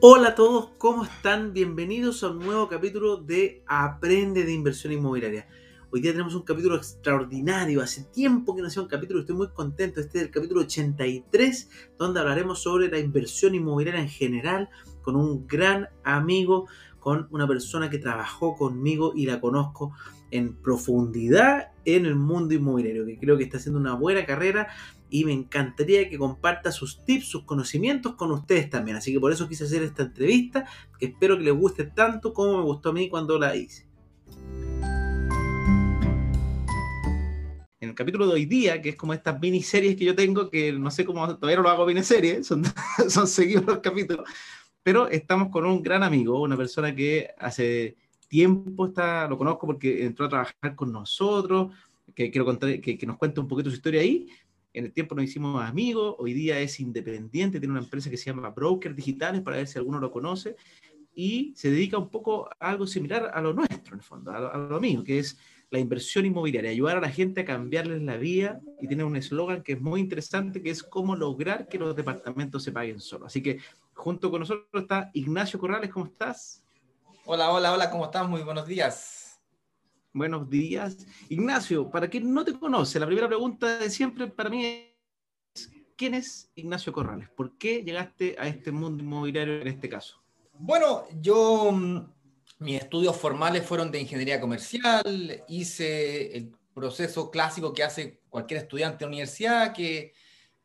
Hola a todos, ¿cómo están? Bienvenidos a un nuevo capítulo de Aprende de Inversión Inmobiliaria. Hoy día tenemos un capítulo extraordinario. Hace tiempo que no hacía un capítulo, estoy muy contento. Este es el capítulo 83, donde hablaremos sobre la inversión inmobiliaria en general con un gran amigo, con una persona que trabajó conmigo y la conozco en profundidad en el mundo inmobiliario, que creo que está haciendo una buena carrera y me encantaría que comparta sus tips, sus conocimientos con ustedes también. Así que por eso quise hacer esta entrevista, que espero que les guste tanto como me gustó a mí cuando la hice. En el capítulo de hoy día, que es como estas miniseries que yo tengo, que no sé cómo, todavía no lo hago miniseries, son, son seguidos los capítulos, pero estamos con un gran amigo, una persona que hace tiempo está, lo conozco porque entró a trabajar con nosotros, que quiero contar, que, que nos cuente un poquito su historia ahí, en el tiempo nos hicimos amigos, hoy día es independiente, tiene una empresa que se llama Broker Digitales, para ver si alguno lo conoce, y se dedica un poco a algo similar a lo nuestro, en el fondo, a lo, mío, que es la inversión inmobiliaria, ayudar a la gente a cambiarles la vida, y tiene un eslogan que es muy interesante, que es cómo lograr que los departamentos se paguen solo. Así que junto con nosotros está Ignacio Corrales, ¿cómo estás? Hola, hola, hola, ¿cómo estás? Muy buenos días. Buenos días. Ignacio, para quien no te conoce, la primera pregunta de siempre para mí es, ¿quién es Ignacio Corrales? ¿Por qué llegaste a este mundo inmobiliario en este caso? Bueno, yo, mm, mis estudios formales fueron de ingeniería comercial, hice el proceso clásico que hace cualquier estudiante de universidad que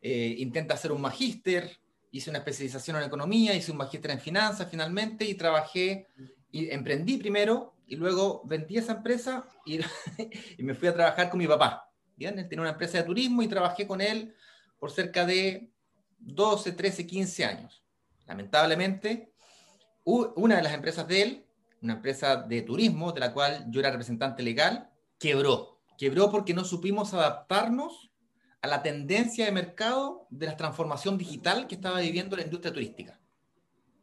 eh, intenta hacer un magíster, hice una especialización en economía, hice un magíster en finanzas finalmente y trabajé y emprendí primero y luego vendí esa empresa y, y, me fui a trabajar con mi papá. ¿bien? Él tenía una empresa de turismo y trabajé con él por cerca de 12, 13, 15 años. Lamentablemente, una de las empresas de él, una empresa de turismo de la cual yo era representante legal, quebró. Quebró porque no supimos adaptarnos a la tendencia de mercado de la transformación digital que estaba viviendo la industria turística.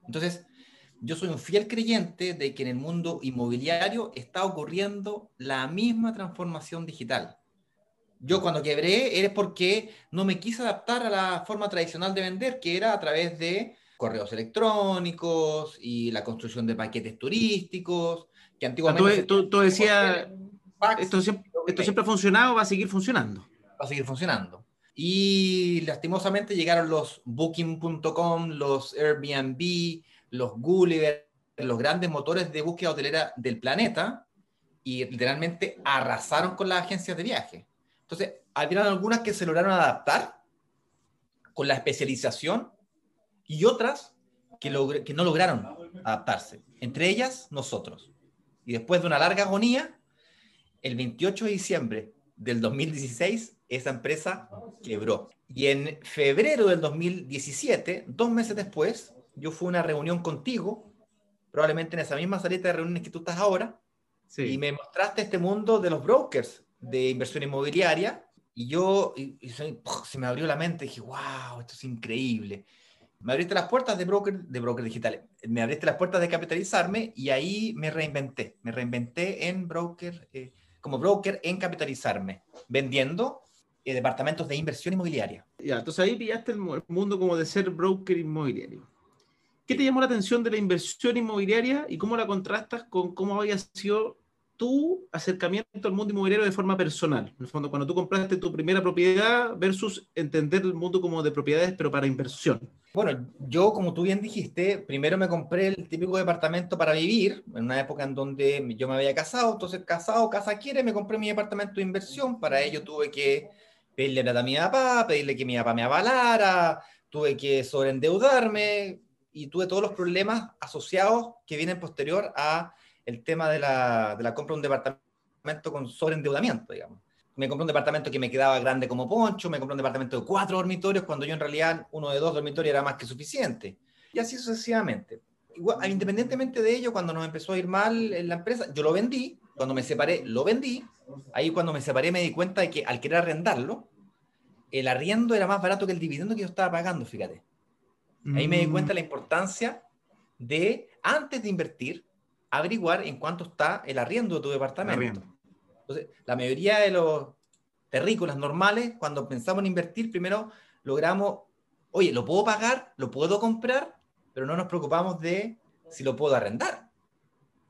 Entonces, yo soy un fiel creyente de que en el mundo inmobiliario está ocurriendo la misma transformación digital. Yo cuando quebré era porque no me quise adaptar a la forma tradicional de vender, que era a través de correos electrónicos y la construcción de paquetes turísticos, que antiguamente... Tú, tú, decías, esto, siempre, esto siempre ha funcionado, va a seguir funcionando. Va a seguir funcionando. Y lastimosamente llegaron los booking.com, los Airbnb, los Gulliver, los grandes motores de búsqueda hotelera del planeta y literalmente arrasaron con las agencias de viaje. Entonces, había algunas que se lograron adaptar con la especialización y otras que, que no lograron adaptarse. Entre ellas, nosotros. Y después de una larga agonía, el 28 de diciembre del 2016, esa empresa quebró. Y en febrero del 2017, dos meses después, yo fui a una reunión contigo, probablemente en esa misma salita de reuniones que tú estás ahora, y me mostraste este mundo de los brokers de inversión inmobiliaria, y yo se me abrió la mente, y dije, wow, esto es increíble. Me abriste las puertas de broker, de broker digitales, me abriste las puertas de capitalizarme y ahí me reinventé, me reinventé en broker, eh, como broker en capitalizarme, vendiendo eh, departamentos de inversión inmobiliaria. Ya, entonces ahí pillaste el mundo como de ser broker inmobiliario. ¿Qué te llamó la atención de la inversión inmobiliaria y cómo la contrastas con cómo había sido tu acercamiento al mundo inmobiliario de forma personal? En el fondo, cuando tú compraste tu primera propiedad versus entender el mundo como de propiedades, pero para inversión. Bueno, yo, como tú bien dijiste, primero me compré el típico departamento para vivir, en una época en donde yo me había casado, entonces casado, casa quiere, me compré mi departamento de inversión, para ello tuve que pedirle plata a mi papá, pedirle que mi papá me avalara, tuve que sobreendeudarme, y tuve todos los problemas asociados que vienen posterior a el tema de la, de la compra de un departamento con sobreendeudamiento, digamos. Me compré un departamento que me quedaba grande como poncho, me compré un departamento de cuatro dormitorios cuando yo en realidad uno de dos dormitorios era más que suficiente. Y así sucesivamente. Igual, independientemente de ello, cuando nos empezó a ir mal en la empresa, yo lo vendí, cuando me separé, lo vendí. Ahí cuando me separé me di cuenta de que al querer arrendarlo, el arriendo era más barato que el dividendo que yo estaba pagando, fíjate. Ahí me di cuenta de la mm. importancia de, antes de invertir, averiguar en cuánto está el arriendo de tu departamento. Entonces, la mayoría de los terrícolas normales, cuando pensamos en invertir, primero logramos, oye, ¿lo puedo pagar? ¿Lo puedo comprar? pero no nos preocupamos de si lo puedo arrendar.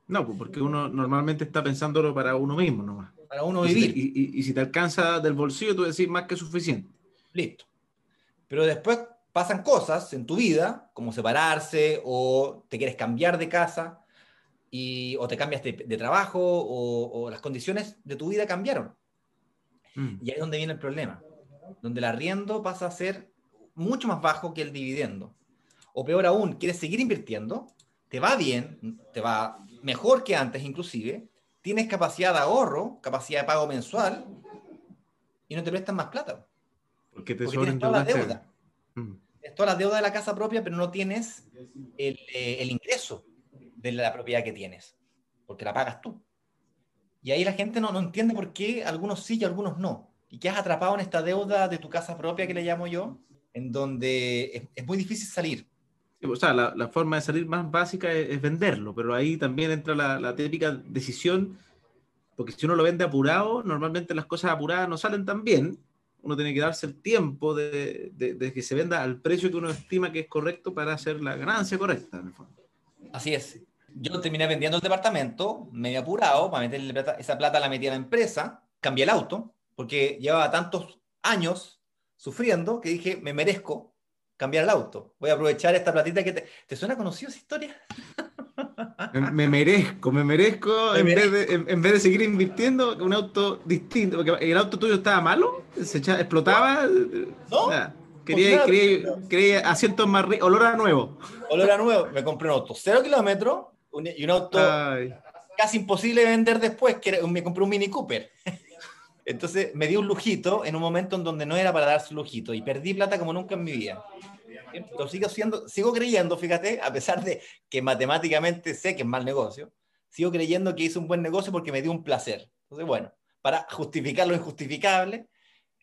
No, pues, porque uno normalmente está pensándolo para uno mismo nomás. Para uno vivir. Y, si te alcanza del bolsillo, tú decís más que suficiente. Listo. Pero después pasan cosas en tu vida, como separarse o te quieres cambiar de casa y, o te cambias de, trabajo o, las condiciones de tu vida cambiaron. Mm. Y ahí es donde viene el problema, donde el arriendo pasa a ser mucho más bajo que el dividendo. O peor aún, quieres seguir invirtiendo, te va bien, te va mejor que antes inclusive, tienes capacidad de ahorro, capacidad de pago mensual y no te prestan más plata. Porque te tienes toda la deuda. Mm. Tienes toda la deuda de la casa propia, pero no tienes el, eh, el ingreso de la propiedad que tienes, porque la pagas tú. Y ahí la gente no, no entiende por qué algunos sí y algunos no. Y que has atrapado en esta deuda de tu casa propia, que le llamo yo, en donde es, muy difícil salir. O sea, la, la, forma de salir más básica es, venderlo, pero ahí también entra la, la, típica decisión, porque si uno lo vende apurado, normalmente las cosas apuradas no salen tan bien. Uno tiene que darse el tiempo de, de, que se venda al precio que uno estima que es correcto para hacer la ganancia correcta, en el fondo. Así es. Yo terminé vendiendo el departamento, medio apurado, para meterle plata, esa plata la metí a la empresa, cambié el auto, porque llevaba tantos años sufriendo que dije, me merezco cambiar el auto. Voy a aprovechar esta platita que te... ¿Te suena conocido esa historia? Me, merezco, me merezco, en, Vez de, en, vez de, seguir invirtiendo un auto distinto, porque el auto tuyo estaba malo, se explotaba. ¿No? quería, quería, quería, asientos más olor a nuevo. Olor a nuevo. Me compré un auto cero kilómetros y un auto casi imposible de vender después, que me compré un Mini Cooper. Entonces me di un lujito en un momento en donde no era para darse lujito y perdí plata como nunca en mi vida. Lo sigo, siendo, sigo creyendo, fíjate, a pesar de que matemáticamente sé que es mal negocio, sigo creyendo que hice un buen negocio porque me dio un placer. Entonces, bueno, para justificar lo injustificable,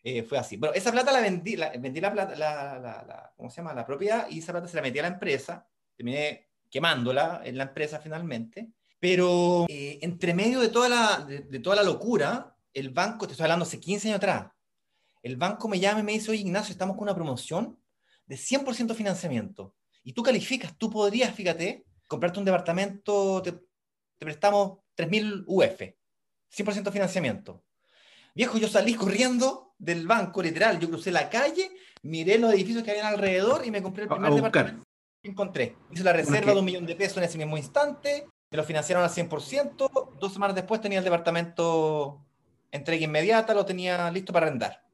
eh, fue así. Bueno, esa plata la vendí, la, vendí la plata, la, la, ¿cómo se llama? La propiedad y esa plata se la metí a la empresa, terminé quemándola en la empresa finalmente, pero eh, entre medio de toda, la, de, toda la locura, el banco, te estoy hablando hace 15 años atrás, el banco me llama y me dice, oye Ignacio, estamos con una promoción de 100% financiamiento. Y tú calificas, tú podrías, fíjate, comprarte un departamento, te, te prestamos 3.000 UF, 100% financiamiento. Viejo, yo salí corriendo del banco, literal, yo crucé la calle, miré los edificios que habían alrededor y me compré el primer departamento encontré. Hice la reserva de un millón de pesos en ese mismo instante, me lo financiaron al 100%, dos semanas después tenía el departamento entrega inmediata, lo tenía listo para arrendar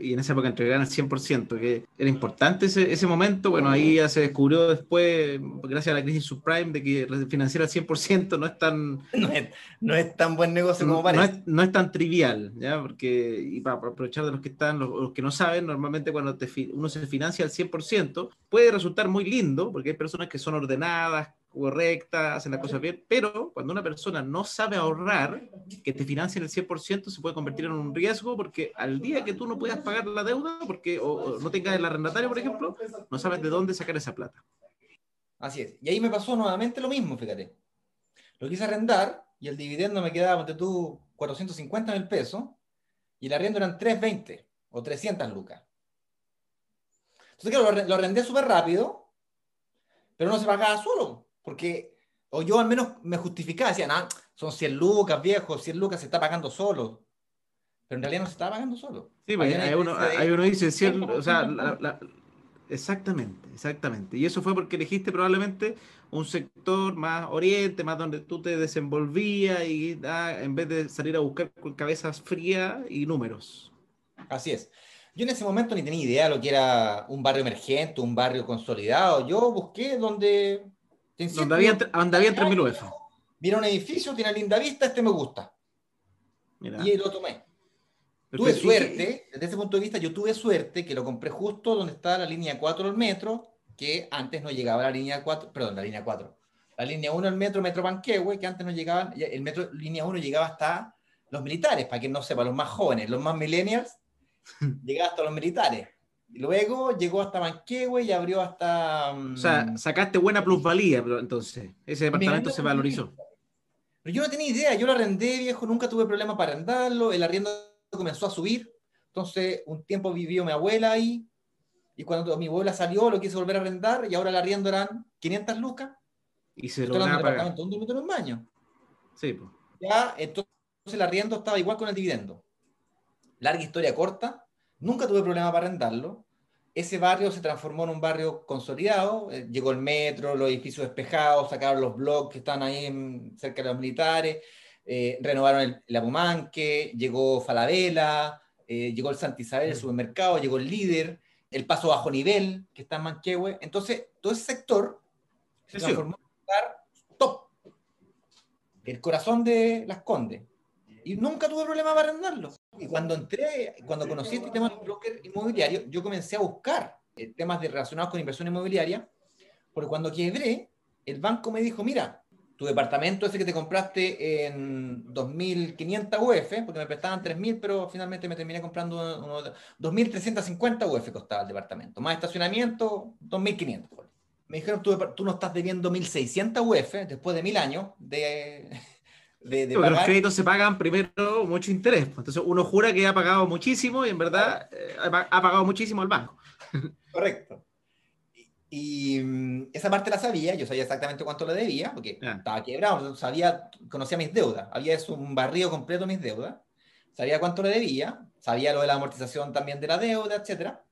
y en esa época entregaban al 100%, que era importante ese, ese, momento. Bueno, ahí ya se descubrió después, gracias a la crisis subprime, de que financiar al 100% no es tan... No es, tan buen negocio como parece. No es, tan trivial, ¿ya? Porque, y para, aprovechar de los que están, los, que no saben, normalmente cuando uno se financia al 100%, puede resultar muy lindo, porque hay personas que son ordenadas, correcta, hacen las cosas bien, pero cuando una persona no sabe ahorrar, que te financien el 100% se puede convertir en un riesgo porque al día que tú no puedas pagar la deuda, porque o, no tengas el arrendatario, por ejemplo, no sabes de dónde sacar esa plata. Así es. Y ahí me pasó nuevamente lo mismo, fíjate. Lo quise arrendar y el dividendo me quedaba, ante tú, 450 mil pesos y el arriendo eran 320 o 300 lucas. Entonces, claro, lo arrendé súper rápido, pero no se pagaba solo. Porque, o yo al menos me justificaba, decía, ah, son 100 lucas, viejo, 100 lucas se está pagando solo. Pero en realidad no se está pagando solo. Sí, pues, hay, uno, hay uno dice, 100, o sea, exactamente, exactamente. Y eso fue porque elegiste probablemente un sector más oriente, más donde tú te desenvolvías y ah, en vez de salir a buscar con cabezas frías y números. Así es. Yo en ese momento ni tenía idea de lo que era un barrio emergente, un barrio consolidado. Yo busqué donde donde había, donde había 3.000 UF. Mira un edificio, tiene linda vista, este me gusta. Y lo tomé. tuve suerte, desde ese punto de vista, yo tuve suerte que lo compré justo donde está la línea 4 del metro, que antes no llegaba la línea 4, perdón, la línea 4. La línea 1 del metro, Metro Panquehue, que antes no llegaba, el metro línea 1 llegaba hasta los militares, para que no sepa, los más jóvenes, los más millennials, llegaba hasta los militares. Luego llegó hasta Manquehue y abrió hasta. O sea, mm, sacaste buena plusvalía, entonces. Ese departamento se valorizó. Pero yo no tenía idea, yo lo arrendé, viejo, nunca tuve problema para arrendarlo, el arriendo comenzó a subir. Entonces, un tiempo vivió mi abuela ahí. Y cuando mi abuela salió, lo quise volver a arrendar y ahora la arriendo eran 500 lucas. Y se lo hablando de pagar. un dormitorio en baño. Sí, pues. Ya, entonces el arriendo estaba igual con el dividendo. Larga historia corta, nunca tuve problema para arrendarlo. Ese barrio se transformó en un barrio consolidado, eh, llegó el metro, los edificios despejados, sacaron los blogs que están ahí en- cerca de los militares, eh, renovaron el, el Apumanque, llegó Falabella, eh, llegó el Santa Isabel, el supermercado, llegó el líder, el paso bajo nivel, que está en Manquehue. Entonces, todo ese sector se transformó en un lugar top. El corazón de Las Condes. Y nunca tuve problema para arrendarlo. Y cuando entré, cuando conocí este tema del broker inmobiliario, yo comencé a buscar eh, temas de- relacionados con inversión inmobiliaria, porque cuando quebré, el banco me dijo, mira, tu departamento ese que te compraste en 2.500 UF, porque me prestaban 3.000, pero finalmente me terminé comprando uno, uno- 2.350 UF costaba el departamento, más estacionamiento, 2.500. ponle. Me dijeron, tú, tú no estás debiendo 1.600 UF después de mil años de, de, de los créditos se pagan primero mucho interés. pues. Entonces uno jura que ha pagado muchísimo y en verdad eh, ha pa- ha pagado muchísimo al banco. Correcto. Y, y, esa parte la sabía, yo sabía exactamente cuánto le debía, porque estaba quebrado, sabía, conocía mis deudas, había un barrido completo de mis deudas, sabía cuánto le debía, sabía lo de la amortización también de la deuda, etcétera.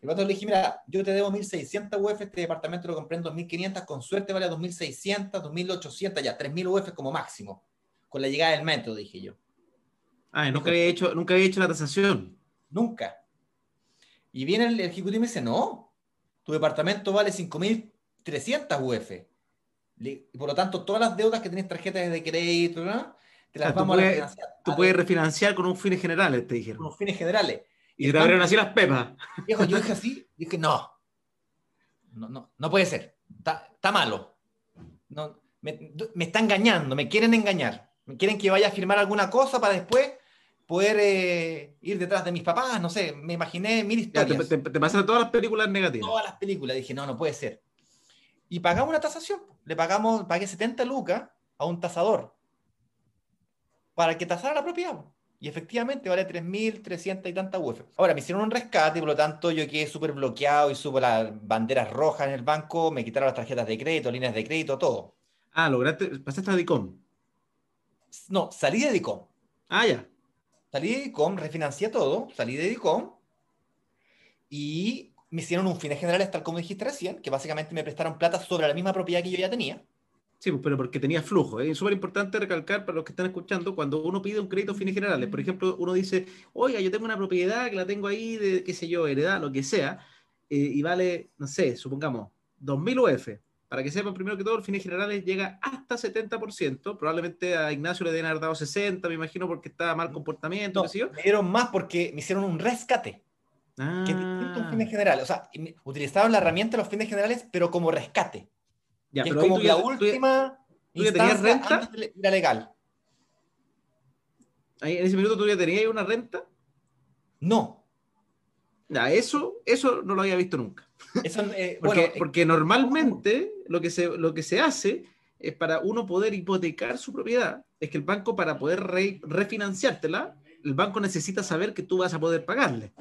Y cuando le dije, mira, yo te debo 1.600 UF, este departamento lo compré en 2.500, con suerte vale 2.600, 2.800, ya, 3.000 UF como máximo, con la llegada del metro, dije yo. Ah, y nunca había hecho, nunca había hecho la tasación. Nunca. Y viene el ejecutivo y me dice, no, tu departamento vale 5.300 UF. Y por lo tanto, todas las deudas que tienes tarjetas de crédito, ¿no? te las Ah, vamos a refinanciar. Tú a puedes refinanciar con un fines generales, te dijeron. unos fines generales. Y el te abrieron así las pepas. Viejo, yo dije así, dije, no, no, no, no puede ser, está, está malo. No, me, me está engañando, me quieren engañar. Quieren que vaya a firmar alguna cosa para después poder eh, ir detrás de mis papás, no sé, me imaginé mil Ya, historias. te, te, te pasan todas las películas negativas. todas las películas. Dije, no, no puede ser. Y pagamos una tasación. Le pagamos, pagué 70 lucas a un tasador para que tasara la propiedad. Y efectivamente vale 3.300 y tantas UF. Ahora, me hicieron un rescate por lo tanto yo quedé súper bloqueado y supe las banderas rojas en el banco, me quitaron las tarjetas de crédito, líneas de crédito, todo. Ah, lograste, pasaste a DICOM. No, salí de DICOM. Ah, ya. Salí de DICOM, refinancié todo, salí de DICOM y me hicieron un fines generales, tal como dijiste recién, que básicamente me prestaron plata sobre la misma propiedad que yo ya tenía. Sí, pues, pero porque tenía flujo. ¿eh? Es súper importante recalcar para los que están escuchando, cuando uno pide un crédito fines generales, por ejemplo, uno dice, oiga, yo tengo una propiedad que la tengo ahí de, qué sé yo, heredad, lo que sea, eh, y vale, no sé, supongamos, 2.000 UF. Para que sepan, primero que todo, el fines generales llega hasta 70%. Probablemente a Ignacio le deben haber dado 60, me imagino, porque estaba mal comportamiento, No, me dieron más porque me hicieron un rescate, que es distinto a un Ah, fines generales. O sea, utilizaron la herramienta de los fines generales, pero como rescate. ya, que es pero ahí como ya- la tú ya- última tú ya tenías renta? antes de la legal. ahí en ese minuto tú ya tenías una renta. No. Ya, eso, eso no lo había visto nunca. Eso, eh, Porque, bueno, eh, porque normalmente lo que, se, lo que se hace es para uno poder hipotecar su propiedad, es que el banco para poder re- refinanciártela, el banco necesita saber que tú vas a poder pagarle.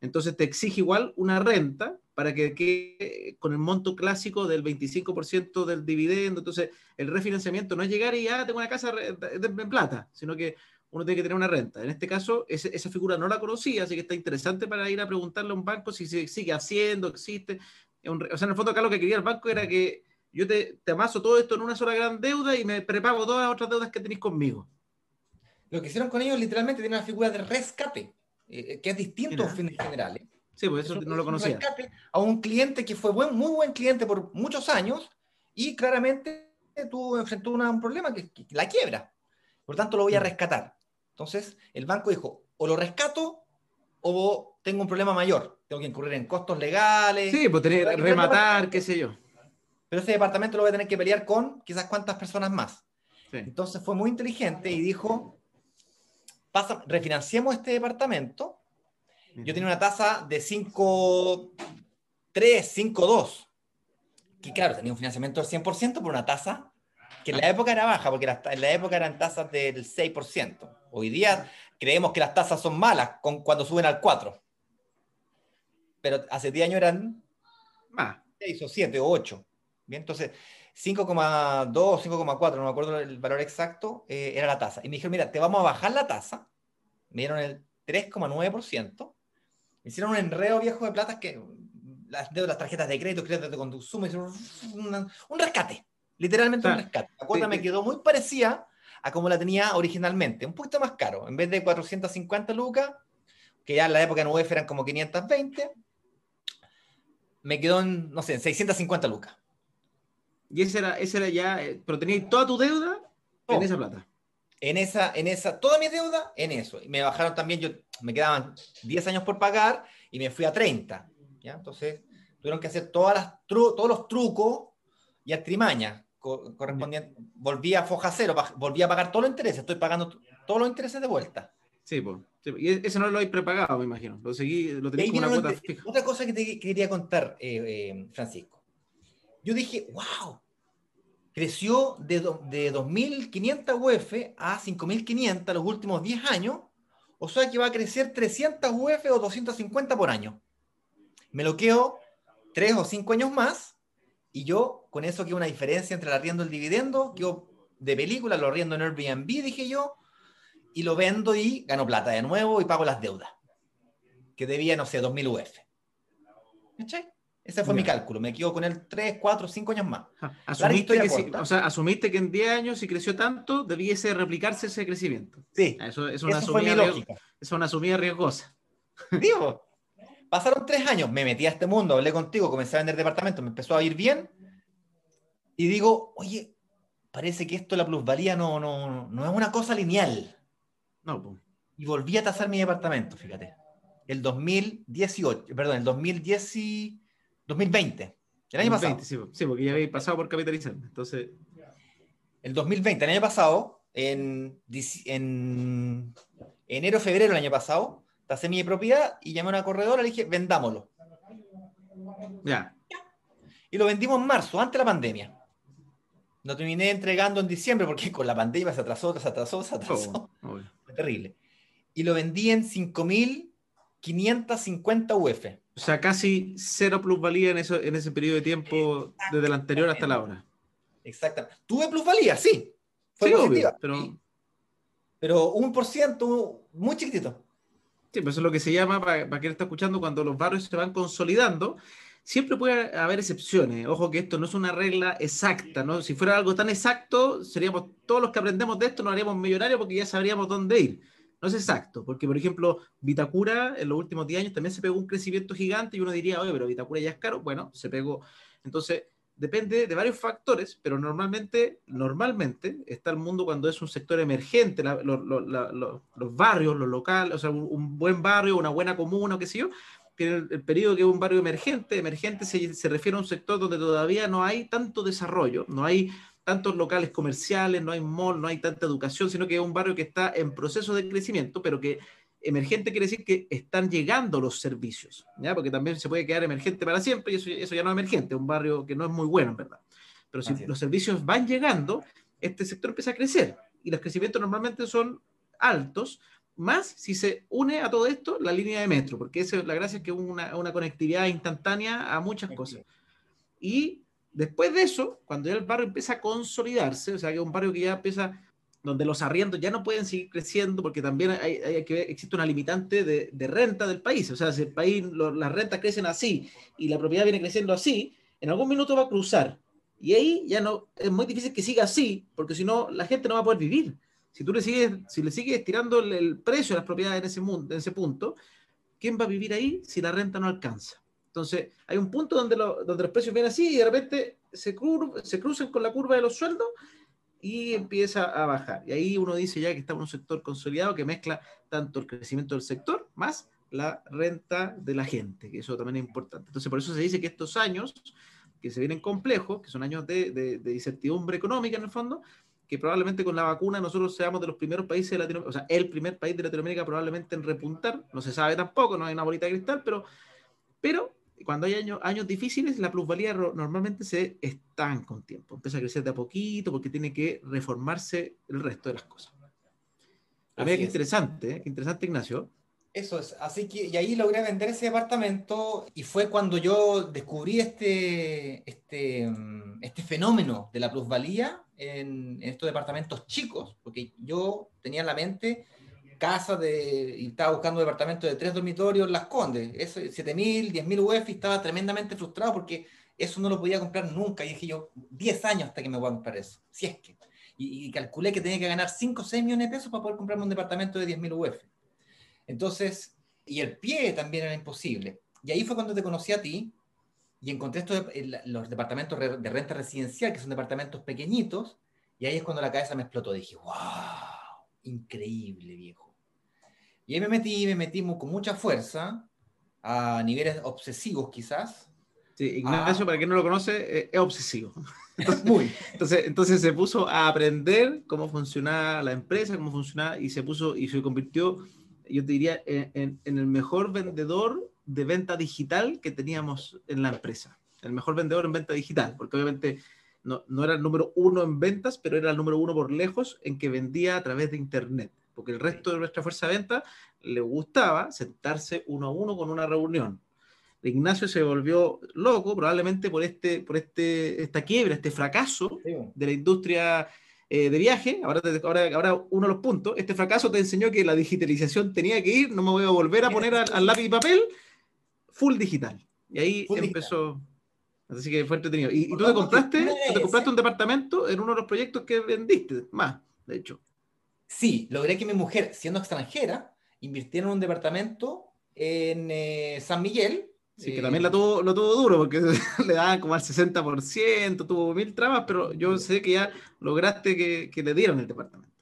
Entonces te exige igual una renta para que quede con el monto clásico del 25% del dividendo. Entonces el refinanciamiento no es llegar y ya tengo una casa en plata, sino que uno tiene que tener una renta. En este caso, ese- esa figura no la conocía, así que está interesante para ir a preguntarle a un banco si se sigue haciendo, existe. Un O sea, en el fondo acá lo que quería el banco era que yo te, te amaso todo esto en una sola gran deuda y me prepago todas las otras deudas que tenéis conmigo. lo que hicieron con ellos literalmente tiene una figura de rescate, eh, que es distinto a fines generales. Sí, pues eso no lo un conocía. rescate a un cliente que fue buen, muy buen cliente por muchos años y claramente tuvo, enfrentó una- un problema que, que la quiebra. Por tanto, lo voy a Mm. rescatar. Entonces, el banco dijo, o lo rescato o tengo un problema mayor. Tengo que incurrir en costos legales. Sí, pues tener, rematar, qué sé yo. Pero ese departamento lo voy a tener que pelear con quizás cuántas personas más. Sí. Entonces fue muy inteligente y dijo, pasa, refinanciemos este departamento yo tenía una tasa de 5.3, 5.2. Que claro, tenía un financiamiento del 100% por una tasa que en la época era baja, porque en la época eran tasas del 6%. Hoy día creemos que las tasas son malas con, cuando suben al 4%. pero hace 10 años eran más. 6 o 7 o 8. Bien, entonces 5,2 o 5,4, no me acuerdo el valor exacto, eh, era la tasa. Y me dijeron, mira, te vamos a bajar la tasa. Me dieron el 3,9%. Me hicieron un enredo viejo de platas que las deudas, las tarjetas de crédito, créditos de consumo, un, un rescate. Literalmente un rescate. La cuota me quedó muy parecida a como la tenía originalmente. Un poquito más caro. En vez de 450 lucas, que ya en la época en UEF eran como 520, me quedó en, no sé, en 650 lucas. Y ese era, ese era ya, eh, pero tenías toda tu deuda en esa plata. En esa, en esa, toda mi deuda en eso. Y me bajaron también, yo me quedaban 10 años por pagar y me fui a 30. ¿ya? Entonces, tuvieron que hacer todas las todos los trucos y artimañas correspondientes. Volví a foja cero, volví a pagar todos los intereses. Estoy pagando todos los intereses de vuelta. Sí, pues. Y e-, eso no lo hay prepagado, me imagino. Lo seguí, lo tenía como una cuota fija. Otra cosa que te quería contar, eh, eh, Francisco. Yo dije, wow, creció de, de 2.500 UF a 5.500 los últimos 10 años. O sea que va a crecer 300 UF o 250 por año. Me lo quedo 3 o 5 años más y yo, con eso que una diferencia entre el arriendo y el dividendo, yo de película lo arriendo en Airbnb, dije yo, y lo vendo y gano plata de nuevo y pago las deudas, que debía, no sé, 2.000 UF. ¿Cachai? Ese fue mi cálculo. Me quedo con él 3, 4, 5 años más. Asumiste que, o sea, asumiste que en 10 años, si creció tanto, debiese replicarse ese crecimiento. Sí. Eso, es una asumida es una asumida riesgosa. Digo, pasaron 3 años, me metí a este mundo, hablé contigo, comencé a vender departamentos, me empezó a ir bien. Y digo, oye, parece que esto, la plusvalía, no, no, no es una cosa lineal. No, Y volví a tasar mi departamento, fíjate. El 2018, perdón, el 2010 y 2020. El año pasado. Sí, porque ya había pasado por capitalizar. Entonces. El 2020, el año pasado, en, en enero, febrero del año pasado, tasé mi propiedad y llamé a una corredora y le dije, vendámoslo. Ya. Y lo vendimos en marzo, antes de la pandemia. Lo terminé entregando en diciembre porque con la pandemia se atrasó, se atrasó, se atrasó. Oh, terrible. Y lo vendí en 5.550 UF. O sea, casi cero plusvalía en, eso, en ese periodo de tiempo desde el anterior hasta la hora. Exactamente. Tuve plusvalía, sí. Fue positiva. pero... pero un por ciento muy chiquitito. Sí, pero eso es lo que se llama, para, para quien está escuchando, cuando los barrios se van consolidando, siempre puede haber excepciones. Ojo que esto no es una regla exacta, ¿no? Si fuera algo tan exacto, seríamos todos los que aprendemos de esto nos haríamos millonarios porque ya sabríamos dónde ir. No es exacto, porque por ejemplo, Vitacura en los últimos 10 años también se pegó un crecimiento gigante y uno diría, oye, pero Vitacura ya es caro. Bueno, se pegó. Entonces, depende de varios factores, pero normalmente, normalmente está el mundo cuando es un sector emergente, los barrios, los locales, o sea, un, buen barrio, una buena comuna, qué sé yo, tiene el, periodo que es un barrio emergente. Emergente se, se, refiere a un sector donde todavía no hay tanto desarrollo, no hay tantos locales comerciales, no hay mall, no hay tanta educación, sino que es un barrio que está en proceso de crecimiento, pero que emergente quiere decir que están llegando los servicios, ¿ya? porque también se puede quedar emergente para siempre y eso, eso ya no es emergente, es un barrio que no es muy bueno, en verdad. Pero si los servicios van llegando, este sector empieza a crecer y los crecimientos normalmente son altos, más si se une a todo esto la línea de metro, porque esa, la gracia es que es una, una, conectividad instantánea a muchas cosas. Y después de eso, cuando ya el barrio empieza a consolidarse, o sea, que es un barrio que ya empieza, donde los arriendos ya no pueden seguir creciendo, porque también hay, que ver, existe una limitante de, renta del país, o sea, si el país, las rentas crecen así y la propiedad viene creciendo así, en algún minuto va a cruzar. Y ahí ya no, es muy difícil que siga así, porque si no, la gente no va a poder vivir. Si tú le sigues, si le sigues tirando el, precio de las propiedades en ese, mundo, en ese punto, ¿quién va a vivir ahí si la renta no alcanza? Entonces, hay un punto donde, lo, donde los precios vienen así y de repente se, se cruzan con la curva de los sueldos y empieza a bajar. Y ahí uno dice ya que estamos en un sector consolidado que mezcla tanto el crecimiento del sector más la renta de la gente, que eso también es importante. Entonces, por eso se dice que estos años que se vienen complejos, que son años de, de, de incertidumbre económica en el fondo, que probablemente con la vacuna nosotros seamos de los primeros países de Latinoamérica, o sea, el primer país de Latinoamérica probablemente en repuntar, no se sabe tampoco, no hay una bolita de cristal, pero, pero cuando hay años, años difíciles, la plusvalía normalmente se estanca con tiempo, empieza a crecer de a poquito porque tiene que reformarse el resto de las cosas. A ver, qué interesante, ¿eh? qué interesante, Ignacio. Eso es, así que, y ahí logré vender ese departamento y fue cuando yo descubrí este, este, este fenómeno de la plusvalía en, estos departamentos chicos, porque yo tenía en la mente casa de, y estaba buscando un departamento de tres dormitorios en Las Condes, eso, 7.000, 10.000 UF y estaba tremendamente frustrado porque eso no lo podía comprar nunca y dije yo, 10 años hasta que me voy a comprar eso, si es que. Y, calculé que tenía que ganar 5 o 6 millones de pesos para poder comprarme un departamento de 10.000 UF. Entonces, y el pie también era imposible. Y ahí fue cuando te conocí a ti y encontré estos, los departamentos de renta residencial, que son departamentos pequeñitos, y ahí es cuando la cabeza me explotó. Dije, wow, increíble, viejo. Y ahí me metí, me metí con mucha fuerza, a niveles obsesivos quizás. Sí, Ignacio, para quien no lo conoce, eh, es obsesivo. Muy. Entonces, entonces se puso a aprender cómo funcionaba la empresa, cómo funcionaba, y se puso y se convirtió yo te diría, en, el mejor vendedor de venta digital que teníamos en la empresa. El mejor vendedor en venta digital, porque obviamente no, no, era el número uno en ventas, pero era el número uno por lejos en que vendía a través de Internet, porque el resto de nuestra fuerza de venta le gustaba sentarse uno a uno con una reunión. Ignacio se volvió loco probablemente por, este, por este, esta quiebra, este fracaso de la industria eh, de viaje, ahora, ahora, ahora, uno de los puntos, este fracaso te enseñó que la digitalización tenía que ir, no me voy a volver a poner al, lápiz y papel, full digital. Y ahí empezó. Así que fue entretenido. Y, tú te compraste, te compraste un departamento en uno de los proyectos que vendiste, más, de hecho. Sí, logré que mi mujer, siendo extranjera, invirtiera en un departamento en eh, San Miguel, Sí, que también la tuvo, lo tuvo duro porque le daban como al 60%, tuvo mil trabas, pero yo sé que ya lograste que, que le dieron el departamento.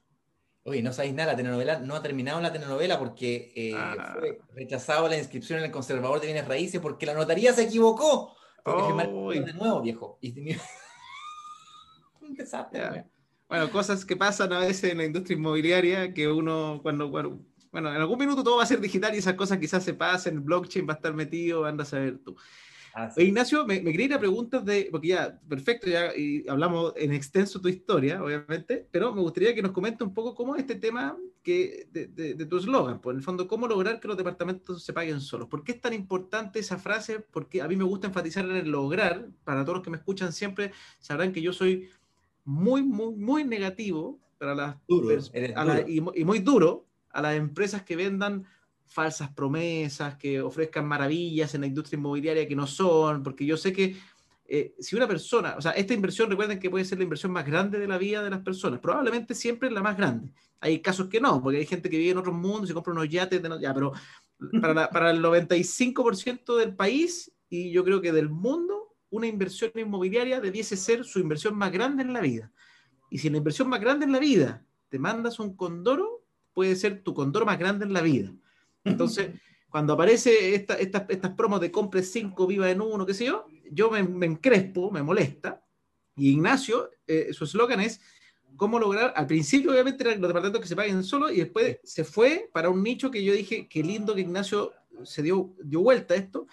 Oye, no sabéis nada, la telenovela no ha terminado la telenovela porque eh, ah. fue rechazado la inscripción en el conservador de bienes raíces porque la notaría se equivocó. Porque de nuevo, viejo. Un desastre. Bueno, cosas que pasan a veces en la industria inmobiliaria que uno cuando, cuando bueno, en algún minuto todo va a ser digital y esas cosas quizás se pasen, el blockchain va a estar metido, anda a saber tú. Ignacio, me, quería ir a preguntas de, porque ya, perfecto, ya y hablamos en extenso tu historia, obviamente, pero me gustaría que nos comente un poco cómo es este tema que, de, de, tu eslogan, por pues, en el fondo, cómo lograr que los departamentos se paguen solos. ¿Por qué es tan importante esa frase? Porque a mí me gusta enfatizar en el lograr, para todos los que me escuchan siempre, sabrán que yo soy muy, muy, muy negativo para las, y, y muy duro a las empresas que vendan falsas promesas, que ofrezcan maravillas en la industria inmobiliaria que no son, porque yo sé que eh, si una persona, o sea, esta inversión, recuerden que puede ser la inversión más grande de la vida de las personas, probablemente siempre la más grande. Hay casos que no, porque hay gente que vive en otros mundos y compra unos yates, de ya, pero para, para el 95% del país y yo creo que del mundo, una inversión inmobiliaria debiese ser su inversión más grande en la vida. Y si la inversión más grande en la vida te mandas un condoro, puede ser tu condor más grande en la vida. Entonces, cuando aparece esta, estas promos de compre 5, viva en uno, qué sé yo, yo me, me encrespo, me molesta. Y Ignacio, eh, su eslogan es cómo lograr, al principio obviamente eran los departamentos que se paguen solo y después se fue para un nicho que yo dije, qué lindo que Ignacio se dio, dio vuelta a esto,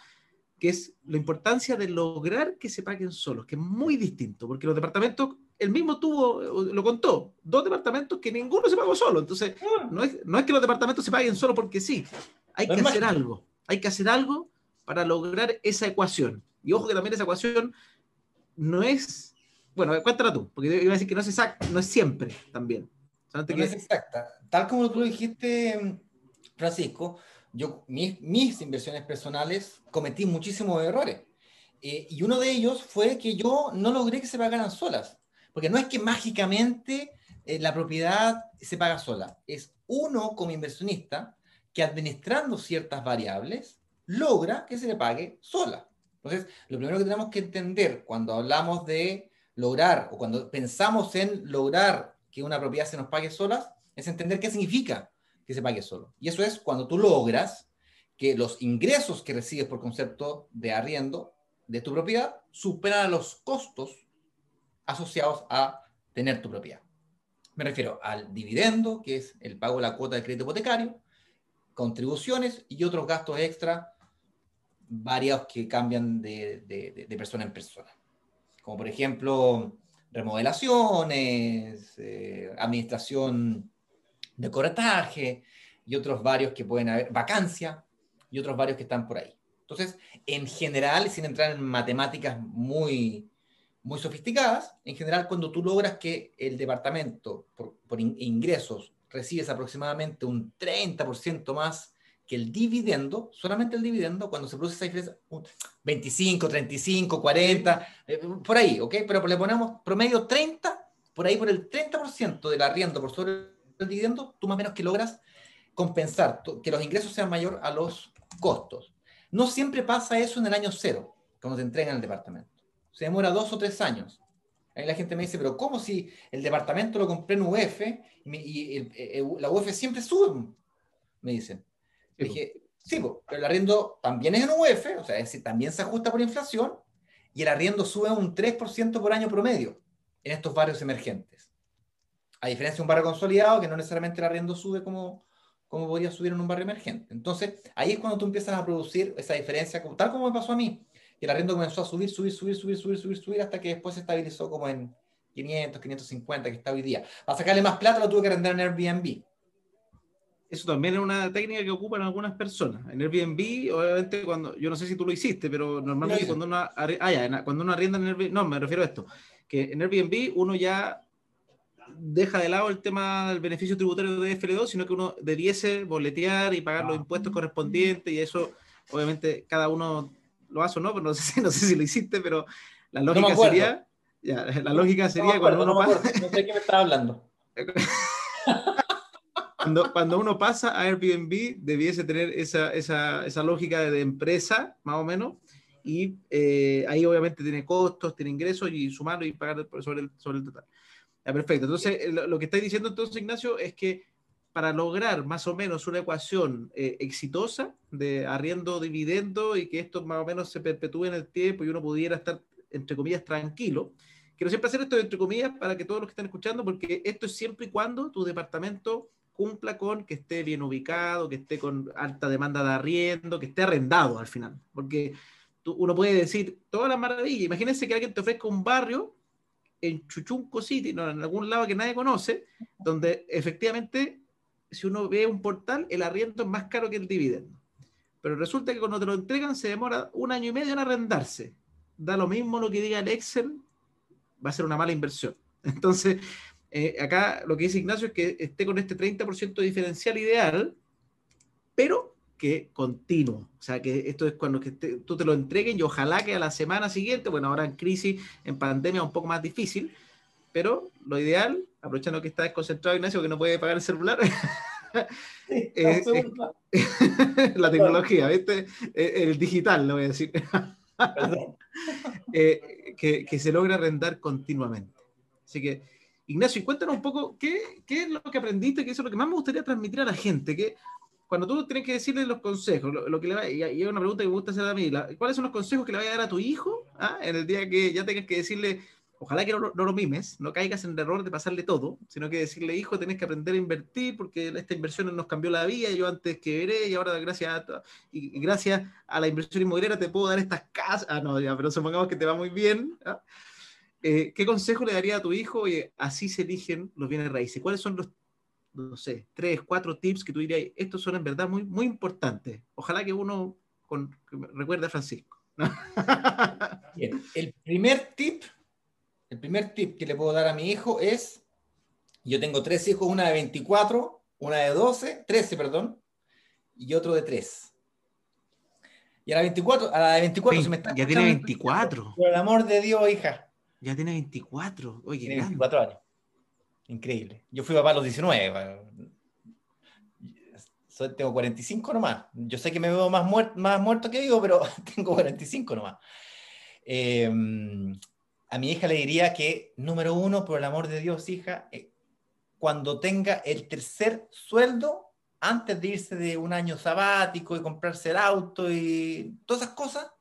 que es la importancia de lograr que se paguen solos, que es muy distinto, porque los departamentos él mismo tuvo, lo contó, dos departamentos que ninguno se pagó solo. Entonces, ah. no es, no es que los departamentos se paguen solo porque sí. Hay que hacer algo. Hay que hacer algo para lograr esa ecuación. Y ojo que también esa ecuación no es. Bueno, cuéntala tú, porque iba a decir que no es exacta, no es siempre también. No, es exacta. Tal como tú dijiste, Francisco, yo, mis, inversiones personales cometí muchísimos errores. Eh, y uno de ellos fue que yo no logré que se pagaran solas. Porque no es que mágicamente eh, la propiedad se paga sola, es uno como inversionista que administrando ciertas variables logra que se le pague sola. Entonces, lo primero que tenemos que entender cuando hablamos de lograr o cuando pensamos en lograr que una propiedad se nos pague sola es entender qué significa que se pague solo. Y eso es cuando tú logras que los ingresos que recibes por concepto de arriendo de tu propiedad superan los costos asociados a tener tu propiedad. Me refiero al dividendo, que es el pago de la cuota de crédito hipotecario, contribuciones y otros gastos extra variados que cambian de, persona en persona. Como por ejemplo, remodelaciones, eh, administración de corretaje, y otros varios que pueden haber vacancia y otros varios que están por ahí. Entonces, en general, sin entrar en matemáticas muy, muy sofisticadas, en general cuando tú logras que el departamento por, por ingresos recibes aproximadamente un 30% más que el dividendo, solamente el dividendo, cuando se produce esa diferencia, 25, 35, 40, por ahí, ¿ok? Pero le ponemos promedio 30, por ahí por el 30% del arriendo por sobre el dividendo, tú más o menos que logras compensar, que los ingresos sean mayor a los costos. No siempre pasa eso en el año cero, cuando te entregan el departamento. Se demora dos o tres años. Ahí la gente me dice, pero ¿cómo si el departamento lo compré en UF y, eh, eh, la UF siempre sube? Me dicen. dije, sí, pero el arriendo también es en UF, o sea, es decir, también se ajusta por inflación y el arriendo sube un 3% por año promedio en estos barrios emergentes. A diferencia de un barrio consolidado, que no necesariamente el arriendo sube como, como podría subir en un barrio emergente. Entonces, ahí es cuando tú empiezas a producir esa diferencia, tal como me pasó a mí y el arriendo comenzó a subir, subir, subir, subir, subir, subir, subir, hasta que después se estabilizó como en 500, 550, que está hoy día. Para sacarle más plata lo tuve que arrendar en Airbnb. Eso también es una técnica que ocupan algunas personas. En Airbnb, obviamente, cuando, yo no sé si tú lo hiciste, pero normalmente cuando uno, ah, ya, cuando uno arrienda en Airbnb, no, me refiero a esto, que en Airbnb uno ya deja de lado el tema del beneficio tributario de FL2, sino que uno debiese boletear y pagar los impuestos correspondientes y eso, obviamente, cada uno lo hace o no, pero no sé, no sé si lo hiciste, pero la lógica sería, ya, la lógica sería cuando uno pasa... No sé de qué me estaba hablando. cuando, cuando, uno pasa a Airbnb, debiese tener esa, esa, esa lógica de empresa, más o menos, y eh, ahí obviamente tiene costos, tiene ingresos, y sumarlo y pagar sobre el, sobre el total. Ya, perfecto. Entonces, lo, lo que estáis diciendo entonces, Ignacio, es que para lograr más o menos una ecuación eh, exitosa de arriendo dividendo y que esto más o menos se perpetúe en el tiempo y uno pudiera estar, entre comillas, tranquilo. Quiero siempre hacer esto entre comillas para que todos los que están escuchando, porque esto es siempre y cuando tu departamento cumpla con que esté bien ubicado, que esté con alta demanda de arriendo, que esté arrendado al final. Porque uno puede decir todas las maravillas. Imagínense que alguien te ofrezca un barrio en Chuchunco City, no, en algún lado que nadie conoce, donde efectivamente si uno ve un portal, el arriendo es más caro que el dividendo. Pero resulta que cuando te lo entregan se demora un año y medio en arrendarse. Da lo mismo lo que diga el Excel, va a ser una mala inversión. Entonces, eh, acá lo que dice Ignacio es que esté con este 30% diferencial ideal, pero que continuo. O sea, que esto es cuando que tú te lo entreguen y ojalá que a la semana siguiente, bueno, ahora en crisis, en pandemia, un poco más difícil, pero lo ideal, aprovechando que está desconcentrado Ignacio, que no puede pagar el celular, la tecnología, ¿viste? El digital, lo voy a decir. Eh, que, se logra arrendar continuamente. Así que, Ignacio, cuéntanos un poco qué, qué, es lo que aprendiste, qué es lo que más me gustaría transmitir a la gente, que cuando tú tienes que decirle los consejos, lo, que le va, y hay una pregunta que me gusta hacer a mí, ¿cuáles son los consejos que le vaya a dar a tu hijo ah, en el día que ya tengas que decirle, ojalá que no, lo mimes, no caigas en el error de pasarle todo, sino que decirle, hijo, tenés que aprender a invertir porque esta inversión nos cambió la vida, yo antes que veré y ahora gracias a, y gracias a la inversión inmobiliaria te puedo dar estas casas, ah, no, ya, pero supongamos que te va muy bien. ¿ah? Eh, ¿Qué consejo le daría a tu hijo? Oye, así se eligen los bienes raíces. ¿Cuáles son los, no sé, tres, cuatro tips que tú dirías, estos son en verdad muy, muy importantes? Ojalá que uno con, recuerde a Francisco. Bien. El primer tip el primer tip que le puedo dar a mi hijo es, yo tengo tres hijos, una de 24, una de 12, 13, perdón, y otro de 3. Y a la 24, a la de 24 se me está... Ya tiene 24. Por el amor de Dios, hija. Ya tiene 24. Oye, tiene 24 años. Increíble. Yo fui papá a los 19. tengo 45 nomás. Yo sé que me veo más, más muerto que vivo, pero tengo 45 nomás. Eh, a mi hija le diría que, número uno, por el amor de Dios, hija, eh, cuando tenga el tercer sueldo, antes de irse de un año sabático y comprarse el auto y todas esas cosas,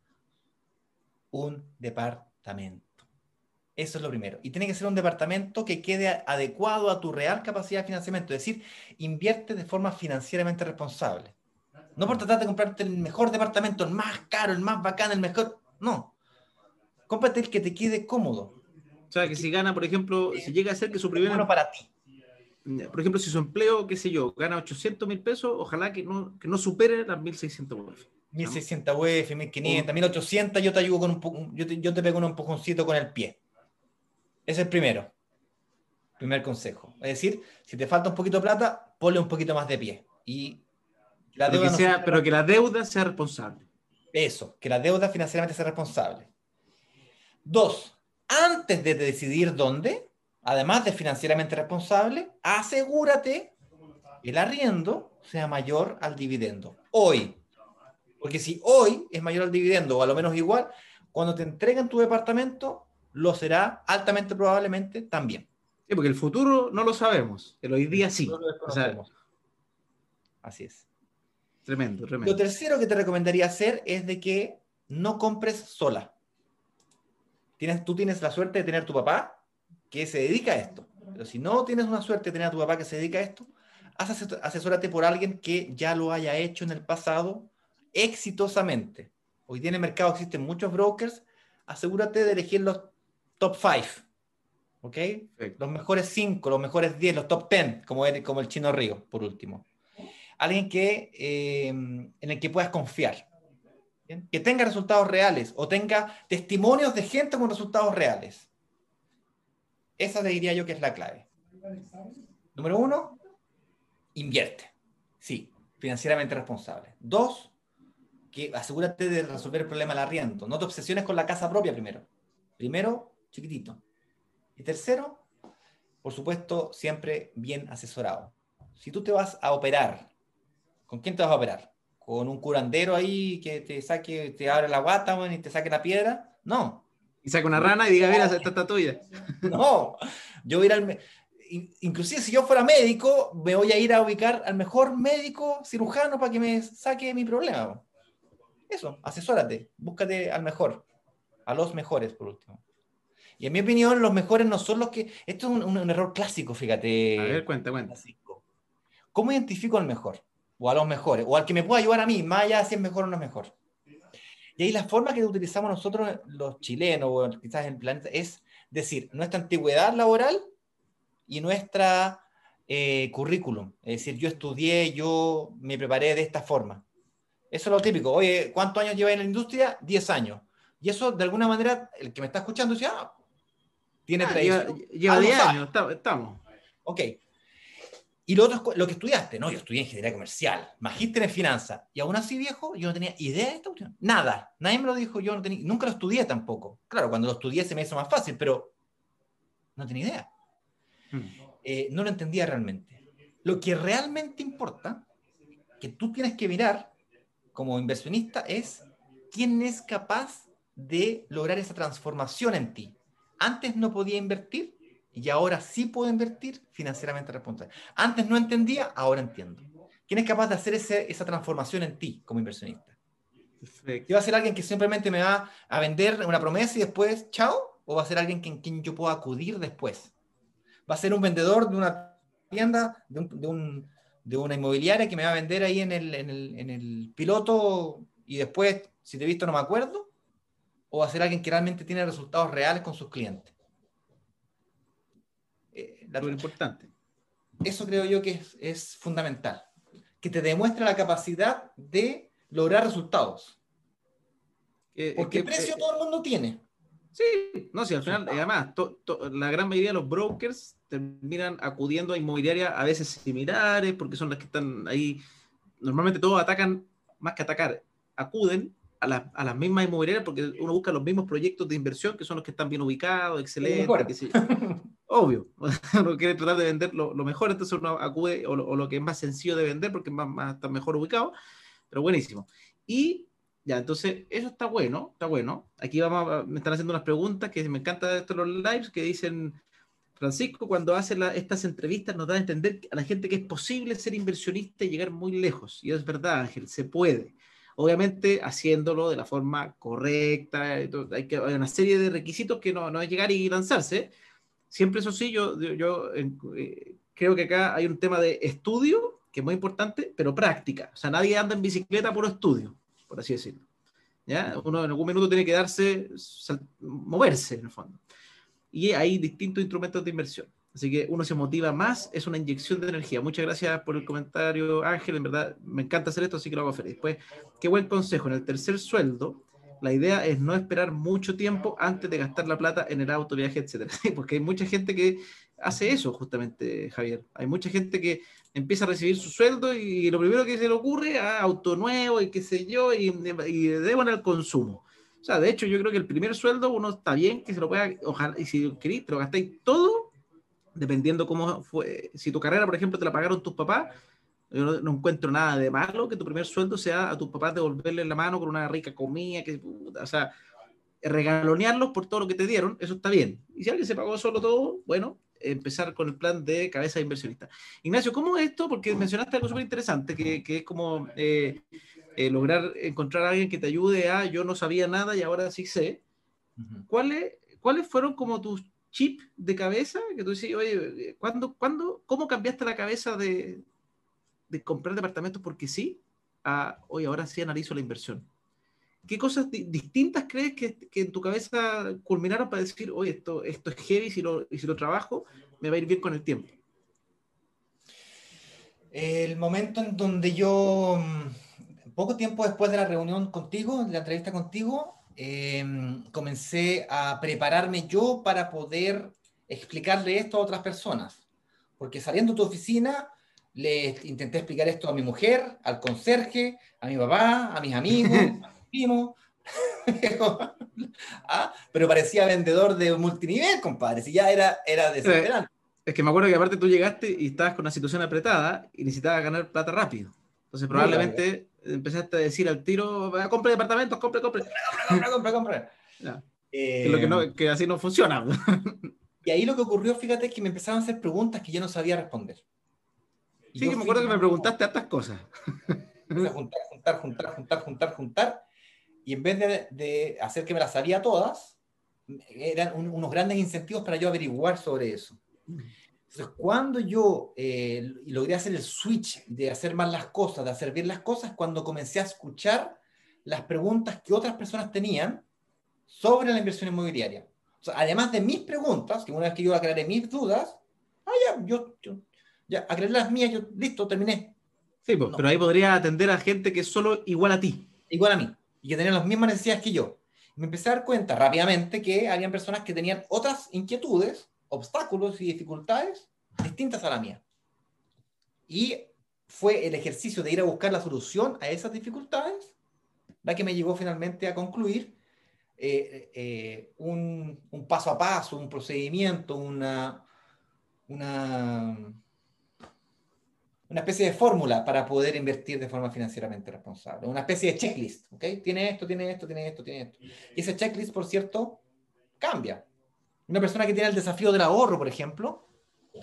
un departamento. Eso es lo primero. Y tiene que ser un departamento que quede adecuado a tu real capacidad de financiamiento, es decir, invierte de forma financieramente responsable. No por tratar de comprarte el mejor departamento, el más caro, el más bacán, el mejor. No cómprate el que te quede cómodo. O sea, que si gana, por ejemplo, si llega a ser que su primer... Bueno para ti. por ejemplo, si su empleo, qué sé yo, gana 800 mil pesos, ojalá que no, que no supere las 1600 UF. 1600 UF, 1500, 1800, yo te ayudo con un yo te, yo te pego un empujoncito con el pie. Es el primero. Primer consejo. Es decir, si te falta un poquito de plata, ponle un poquito más de pie. Y la pero, deuda que sea, pero que la deuda sea responsable. Eso, que la deuda financieramente sea responsable. Dos, antes de decidir dónde, además de financieramente responsable, asegúrate que el arriendo sea mayor al dividendo. Hoy. Porque si hoy es mayor al dividendo o a lo menos igual, cuando te entreguen tu departamento, lo será altamente probablemente también. Sí, porque el futuro no lo sabemos, pero hoy día sí. Así es. Tremendo, tremendo. Lo tercero que te recomendaría hacer es de que no compres sola. Tienes, tú tienes la suerte de tener tu papá que se dedica a esto. Pero si no tienes una suerte de tener a tu papá que se dedica a esto, asesórate por alguien que ya lo haya hecho en el pasado exitosamente. Hoy día en el mercado existen muchos brokers. Asegúrate de elegir los top 5. ¿Ok? Los mejores 5, los mejores 10, los top 10, como el, como el chino Río, por último. Alguien que, eh, en el que puedas confiar. Que tenga resultados reales o tenga testimonios de gente con resultados reales. Esa diría yo que es la clave. Número uno, invierte. Sí, financieramente responsable. Dos, que asegúrate de resolver el problema del arriendo. No te obsesiones con la casa propia primero. Primero, chiquitito. Y tercero, por supuesto, siempre bien asesorado. Si tú te vas a operar, ¿con quién te vas a operar? ¿Con un curandero ahí que te saque, te abre la guata y te saque la piedra? No. Y saca una rana y diga, mira, esta está tuya. No, yo voy a ir al... Inclusive si yo fuera médico, me voy a ir a ubicar al mejor médico cirujano para que me saque mi problema. Eso, asesórate, búscate al mejor, a los mejores por último. Y en mi opinión, los mejores no son los que... Esto es un, error clásico, fíjate. A ver, cuenta, cuenta. ¿Cómo identifico al mejor? O a los mejores, o al que me pueda ayudar a mí, más allá de si es mejor o no es mejor. Y ahí la forma que utilizamos nosotros, los chilenos, o quizás en el planeta, es decir, nuestra antigüedad laboral y nuestra eh, currículum. Es decir, yo estudié, yo me preparé de esta forma. Eso es lo típico. Oye, ¿cuántos años lleva en la industria? 10 años. Y eso, de alguna manera, el que me está escuchando dice, ah, tiene ah, Lleva 10 años, estamos. Ok. Y lo otro es lo que estudiaste. No, yo estudié ingeniería comercial, magíster en finanzas. Y aún así, viejo, yo no tenía idea de esta cuestión. Nada. Nadie me lo dijo, yo no tenía, nunca lo estudié tampoco. Claro, cuando lo estudié se me hizo más fácil, pero no tenía idea. Hmm. Eh, no lo entendía realmente. Lo que realmente importa, que tú tienes que mirar como inversionista, es quién es capaz de lograr esa transformación en ti. Antes no podía invertir, y ahora sí puedo invertir financieramente responsable. Antes no entendía, ahora entiendo. ¿Quién es capaz de hacer esa transformación en ti como inversionista? ¿Va a ser alguien que simplemente me va a vender una promesa y después, chao? ¿O va a ser alguien en quien yo pueda acudir después? ¿Va a ser un vendedor de una tienda, de, una inmobiliaria que me va a vender ahí en el, en el piloto y después, si te he visto, no me acuerdo? ¿O va a ser alguien que realmente tiene resultados reales con sus clientes? lo importante. Eso creo yo que es, fundamental. Que te demuestre la capacidad de lograr resultados. Porque el precio todo el mundo tiene. Sí, no, si al final, además, la gran mayoría de los brokers terminan acudiendo a inmobiliarias a veces similares, porque son las que están ahí. Normalmente todos atacan, más que atacar, acuden a, a las mismas inmobiliarias porque uno busca los mismos proyectos de inversión que son los que están bien ubicados, excelentes. obvio, uno quiere tratar de vender lo, mejor, entonces uno acude o lo, que es más sencillo de vender porque es más, está mejor ubicado, pero buenísimo. Y ya, entonces eso está bueno, está bueno. Aquí vamos me están haciendo unas preguntas que me encanta de estos los lives que dicen, Francisco, cuando hace estas entrevistas nos da a entender a la gente que es posible ser inversionista y llegar muy lejos. Y es verdad, Ángel, se puede. Obviamente haciéndolo de la forma correcta, hay, que, una serie de requisitos que no, no es llegar y lanzarse, Siempre eso sí, yo, yo, eh, creo que acá hay un tema de estudio, que es muy importante, pero práctica. O sea, nadie anda en bicicleta por estudio, por así decirlo. ¿Ya? Uno en algún minuto tiene que darse, moverse en el fondo. Y hay distintos instrumentos de inversión. Así que uno se motiva más, es una inyección de energía. Muchas gracias por el comentario, Ángel. En verdad, me encanta hacer esto, así que lo hago feliz. Pues, qué buen consejo. En el tercer sueldo, la idea es no esperar mucho tiempo antes de gastar la plata en el auto, viaje, etcétera. Porque hay mucha gente que hace eso, justamente, Javier. Hay mucha gente que empieza a recibir su sueldo y lo primero que se le ocurre, ah, auto nuevo y qué sé yo, y, y debo en el consumo. O sea, de hecho, yo creo que el primer sueldo uno está bien que se lo pueda, ojalá, y si queréis, te lo gastáis todo dependiendo cómo fue, si tu carrera, por ejemplo, te la pagaron tus papás, yo no, encuentro nada de malo que tu primer sueldo sea a tus papás devolverle la mano con una rica comida, que, o sea, regalonearlos por todo lo que te dieron, eso está bien. Y si alguien se pagó solo todo, bueno, empezar con el plan de cabeza de inversionista. Ignacio, ¿cómo es esto? Porque mencionaste algo súper interesante, que, que, es como eh, eh, lograr encontrar a alguien que te ayude a yo no sabía nada y ahora sí sé. ¿Cuáles, ¿Cuáles fueron como tus chip de cabeza que tú dices, oye, ¿cuándo, cuándo, ¿cómo cambiaste la cabeza de, de comprar departamentos porque sí a, oye, ahora sí analizo la inversión? ¿Qué cosas distintas crees que, que, en tu cabeza culminaron para decir, oye, esto, esto es heavy, si lo, y si lo trabajo, me va a ir bien con el tiempo? El momento en donde yo, mm, poco tiempo después de la reunión contigo, de la entrevista contigo, Em, comencé a prepararme yo para poder explicarle esto a otras personas. Porque saliendo de tu oficina, le intenté explicar esto a mi mujer, al conserje, a mi papá, a mis amigos, a mi primo. ah, pero parecía vendedor de multinivel, compadre. Si ya era, era desesperante. Es que me acuerdo que aparte tú llegaste y estabas con una situación apretada y necesitabas ganar plata rápido. Entonces probablemente empezaste a decir al tiro, compre departamentos, compre, compre. Compre, compre, compre, eh, lo que, no, que, así no funciona. y ahí lo que ocurrió, fíjate, es que me empezaron a hacer preguntas que yo no sabía responder. sí, que me acuerdo que me preguntaste estas cosas. juntar, juntar, juntar, juntar, juntar, juntar. Y en vez de, de hacer que me las sabía todas, eran unos grandes incentivos para yo averiguar sobre eso. Entonces, cuando yo eh, logré hacer el switch de hacer más las cosas, de hacer bien las cosas, cuando comencé a escuchar las preguntas que otras personas tenían sobre la inversión inmobiliaria. O sea, además de mis preguntas, que una vez que yo aclaré mis dudas, ah, ya, yo, ya aclaré las mías, yo, listo, terminé. Sí, pues, pero ahí podría atender a gente que es solo igual a ti. Igual a mí, y que tenía las mismas necesidades que yo. me empecé a dar cuenta rápidamente que habían personas que tenían otras inquietudes obstáculos y dificultades distintas a la mía. Y fue el ejercicio de ir a buscar la solución a esas dificultades la que me llevó finalmente a concluir eh, eh, un, un, paso a paso, un procedimiento, una, una, una especie de fórmula para poder invertir de forma financieramente responsable, una especie de checklist, ¿ok? Tiene esto, tiene esto, tiene esto, tiene esto. Y ese checklist, por cierto, cambia una persona que tiene el desafío del ahorro, por ejemplo,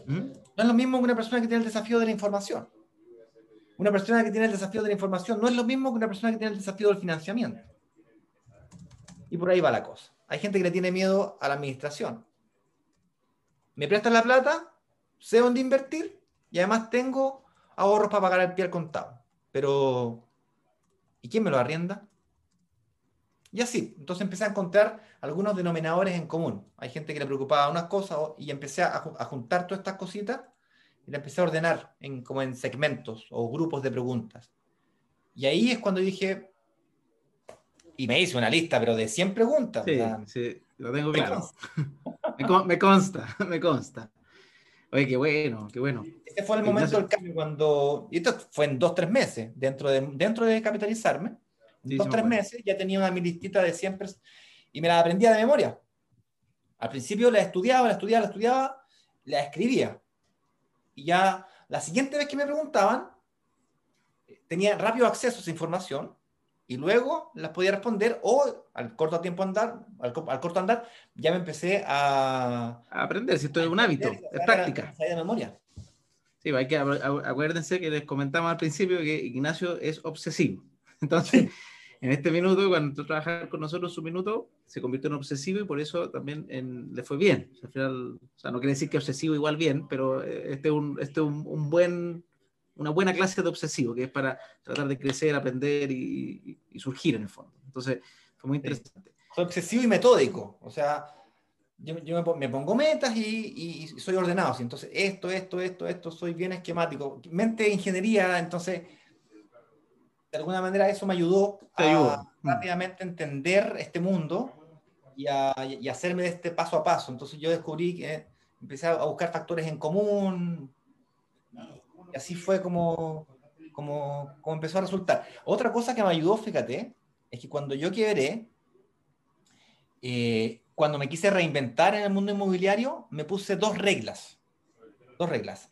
no es lo mismo que una persona que tiene el desafío de la información. Una persona que tiene el desafío de la información no es lo mismo que una persona que tiene el desafío del financiamiento. Y por ahí va la cosa. Hay gente que le tiene miedo a la administración. Me prestan la plata, sé dónde invertir y además tengo ahorros para pagar el pie al contado. Pero, ¿y quién me lo arrienda? Y así, entonces empecé a encontrar algunos denominadores en común. Hay gente que le preocupaba unas cosas y empecé a, juntar todas estas cositas y la empecé a ordenar en, como en segmentos o grupos de preguntas. Y ahí es cuando dije, y me hice una lista, pero de 100 preguntas. Sí, sí, lo tengo claro. me, consta, me consta. Oye, qué bueno, qué bueno. Ese fue el momento del cambio cuando, y esto fue en dos, tres meses, dentro de, dentro de capitalizarme dos, tres meses, ya tenía una mi listita de siempre y me la aprendía de memoria. Al principio la estudiaba, la estudiaba, la estudiaba, la escribía. Y ya la siguiente vez que me preguntaban, tenía rápido acceso a esa información y luego las podía responder o al corto tiempo andar, al, corto andar, ya me empecé a, aprender, si esto es un hábito, es práctica. de memoria. Sí, hay que acuérdense que les comentamos al principio que Ignacio es obsesivo. Entonces, en este minuto, cuando tú trabajas con nosotros, su minuto se convirtió en obsesivo y por eso también le fue bien. al final, o sea, no quiere decir que obsesivo igual bien, pero eh, este es un, este un, buen, una buena clase de obsesivo, que es para tratar de crecer, aprender y, surgir en el fondo. Entonces, fue muy interesante. Fue obsesivo y metódico. O sea, yo, me, pongo metas y, soy ordenado. Entonces, esto, esto, esto, esto, soy bien esquemático. Mente de ingeniería, entonces, de alguna manera eso me ayudó a mm. rápidamente entender este mundo y, a, hacerme de este paso a paso. Entonces, yo descubrí que empecé a buscar factores en común. Y así fue como, como, como empezó a resultar. Otra cosa que me ayudó, fíjate, es que cuando yo quebré, eh, cuando me quise reinventar en el mundo inmobiliario, me puse dos reglas. Dos reglas.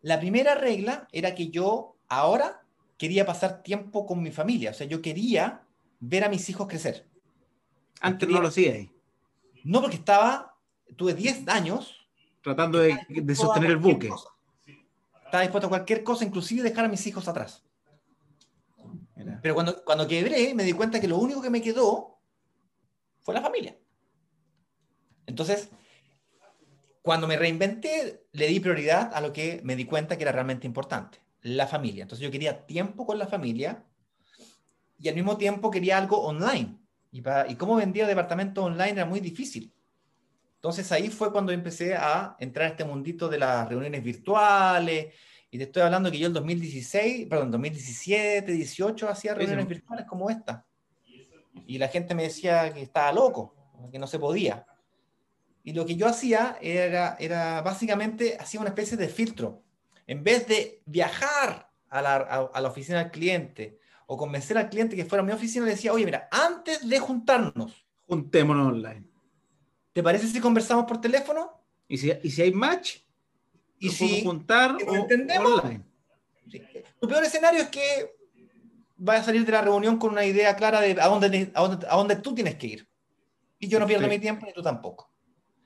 La primera regla era que yo ahora quería pasar tiempo con mi familia. O sea, yo quería ver a mis hijos crecer. Antes no lo hacía No, porque estaba, tuve 10 años. Tratando de, sostener el buque. Estaba dispuesto a cualquier cosa, inclusive dejar a mis hijos atrás. Pero cuando, cuando quebré, me di cuenta que lo único que me quedó fue la familia. Entonces, cuando me reinventé, le di prioridad a lo que me di cuenta que era realmente importante, la familia. Entonces yo quería tiempo con la familia y al mismo tiempo quería algo online. Y, para, y cómo vendía departamentos online era muy difícil. Entonces ahí fue cuando empecé a entrar a este mundito de las reuniones virtuales. Y te estoy hablando que yo en 2016, perdón, 2017, 18 hacía reuniones virtuales como esta. Y la gente me decía que estaba loco, que no se podía. Y lo que yo hacía era, era básicamente, hacía una especie de filtro. En vez de viajar a la, a, la oficina del cliente o convencer al cliente que fuera a mi oficina, le decía, oye, mira, antes de juntarnos, juntémonos online. ¿Te parece si conversamos por teléfono? ¿Y si, y si hay match? ¿Y si juntar o, entendemos? online? Tu peor escenario es que vayas a salir de la reunión con una idea clara de a dónde, a dónde, a dónde tú tienes que ir. Y yo no pierdo mi tiempo ni tú tampoco.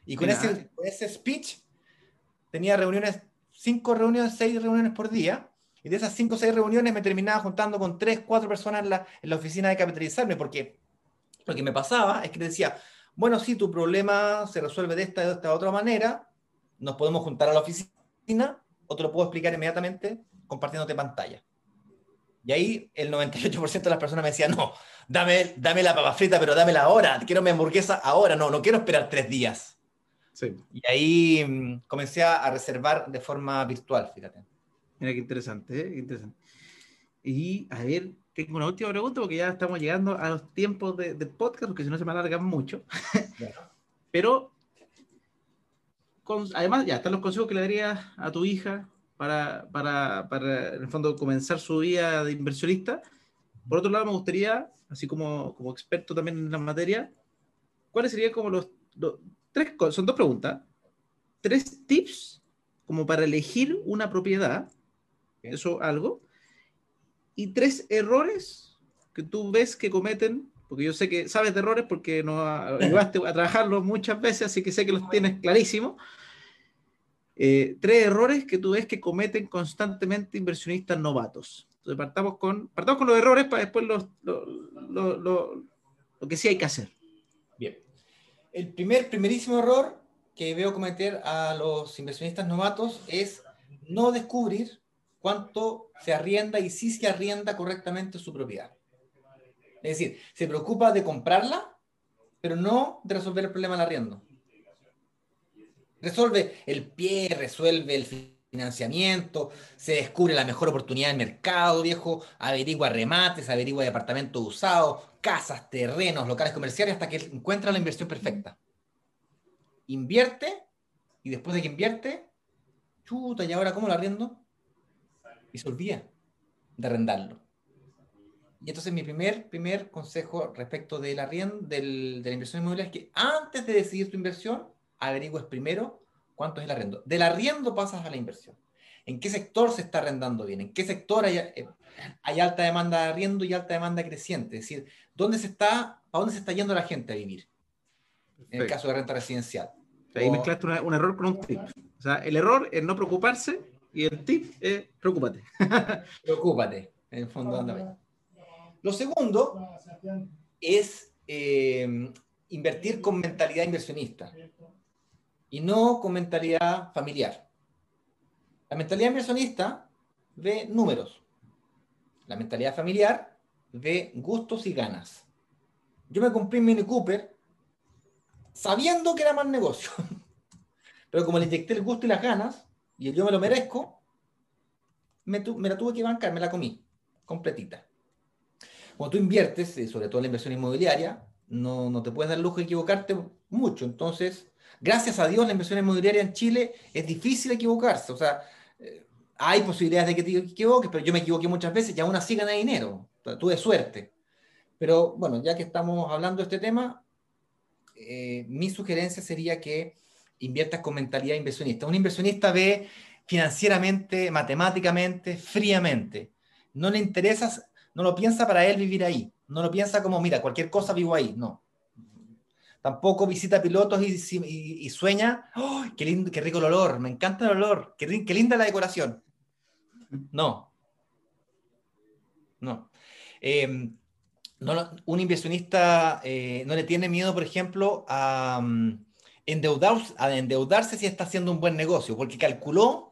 Y con ese, ese, speech tenía reuniones, cinco reuniones, seis reuniones por día. Y de esas cinco o seis reuniones me terminaba juntando con tres, cuatro personas en la, en la oficina de capitalizarme, porque lo que me pasaba es que decía, bueno, sí, tu problema se resuelve de esta, de esta otra manera, nos podemos juntar a la oficina, o te lo puedo explicar inmediatamente compartiéndote pantalla. Y ahí el 98% de las personas me decían, no, dame, dame la papa frita, pero dámela ahora, quiero mi hamburguesa ahora, no, no quiero esperar tres días. Y ahí mm, comencé a reservar de forma virtual, fíjate. Mira qué interesante, ¿eh? interesante. Y a ver, tengo una última pregunta porque ya estamos llegando a los tiempos de, podcast, porque si no se me alargan mucho. Pero, además, ya están los consejos que le darías a tu hija para, para, para, en el fondo, comenzar su vida de inversionista. Por otro lado, me gustaría, así como, como experto también en la materia, ¿cuáles serían como los tres son dos preguntas, tres tips como para elegir una propiedad, eso algo, y tres errores que tú ves que cometen, porque yo sé que sabes de errores porque no ayudaste a trabajarlos muchas veces, así que sé que los tienes clarísimo. Eh, tres errores que tú ves que cometen constantemente inversionistas novatos. Entonces partamos con, partamos con los errores para después los, lo que sí hay que hacer. El primer, primerísimo error que veo cometer a los inversionistas novatos es no descubrir cuánto se arrienda y si se arrienda correctamente su propiedad. Es decir, se preocupa de comprarla, pero no de resolver el problema del arriendo. Resuelve el pie, resuelve el financiamiento, se descubre la mejor oportunidad del mercado, viejo, averigua remates, averigua departamentos usados, casas, terrenos, locales comerciales, hasta que encuentra la inversión perfecta. Invierte, y después de que invierte, chuta, ¿y ahora cómo lo arriendo? Y se olvida de arrendarlo. Y entonces mi primer, primer consejo respecto del arriendo, del, de la inversión inmobiliaria es que antes de decidir tu inversión, averigües primero cuánto es el arriendo. Del arriendo pasas a la inversión. ¿En qué sector se está arrendando bien? ¿En qué sector hay, eh, hay alta demanda de arriendo y alta demanda creciente? Es decir, ¿dónde se está, ¿a dónde se está yendo la gente a vivir? En el caso de renta residencial. Ahí mezclaste un error con un tip. O sea, el error es no preocuparse y el tip es preocúpate. preocúpate, en el fondo anda Lo segundo es eh, invertir con mentalidad inversionista y no con mentalidad familiar. La mentalidad inversionista ve números. La mentalidad familiar ve gustos y ganas. Yo me compré un Mini Cooper sabiendo que era mal negocio. Pero como le inyecté el gusto y las ganas, y yo me lo merezco, me, me la tuve que bancar, me la comí, completita. Cuando tú inviertes, eh, sobre todo en la inversión inmobiliaria, no, no te puedes dar lujo de equivocarte mucho. Entonces, gracias a Dios, la inversión inmobiliaria en Chile es difícil equivocarse. O sea, eh, hay posibilidades de que te equivoques, pero yo me equivoqué muchas veces y aún así gané dinero. tuve suerte. Pero bueno, ya que estamos hablando de este tema, eh, mi sugerencia sería que inviertas con mentalidad inversionista. Un inversionista ve financieramente, matemáticamente, fríamente. No le interesa, no lo piensa para él vivir ahí. No lo piensa como, mira, cualquier cosa vivo ahí. No. Tampoco visita pilotos y, sueña, ¡Oh, qué, lindo, qué rico el olor! Me encanta el olor, qué, linda la decoración. No. No. Eh, un inversionista eh, no le tiene miedo, por ejemplo, a, mm, endeudarse, a endeudarse si está haciendo un buen negocio, porque calculó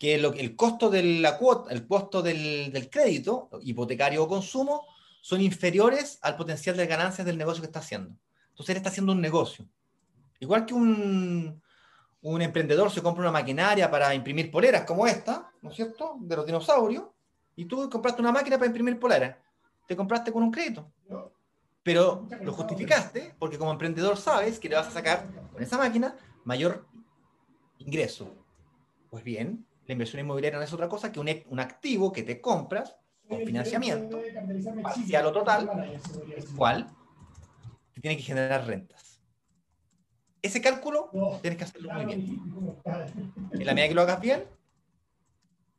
que el costo, de la cuota, el costo del, crédito, hipotecario o consumo, son inferiores al potencial de ganancias del negocio que está haciendo. Entonces él está haciendo un negocio. Igual que un, un emprendedor se compra una maquinaria para imprimir poleras como esta, ¿no es cierto? De los dinosaurios, y tú compraste una máquina para imprimir poleras te compraste con un crédito. Pero lo justificaste porque como emprendedor sabes que le vas a sacar con esa máquina mayor ingreso. Pues bien, la inversión inmobiliaria no es otra cosa que un, un activo que te compras con financiamiento, parcial o total, el cual tiene que generar rentas. Ese cálculo tienes que hacerlo muy bien. En la medida que lo hagas bien,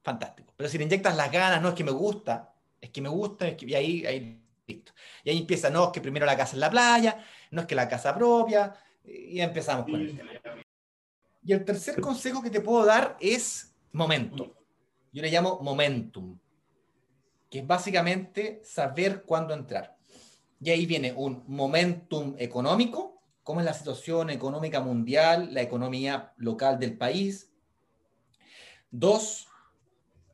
fantástico. Pero si le inyectas las ganas, no es que me gusta, es que me gusta, es que, y ahí, ahí, listo. Y ahí empieza, no, es que primero la casa en la playa, no es que la casa propia, y empezamos con el Y el tercer consejo que te puedo dar es momento. Yo le llamo momentum, que es básicamente saber cuándo entrar. Y ahí viene un momentum económico, cómo es la situación económica mundial, la economía local del país. Dos,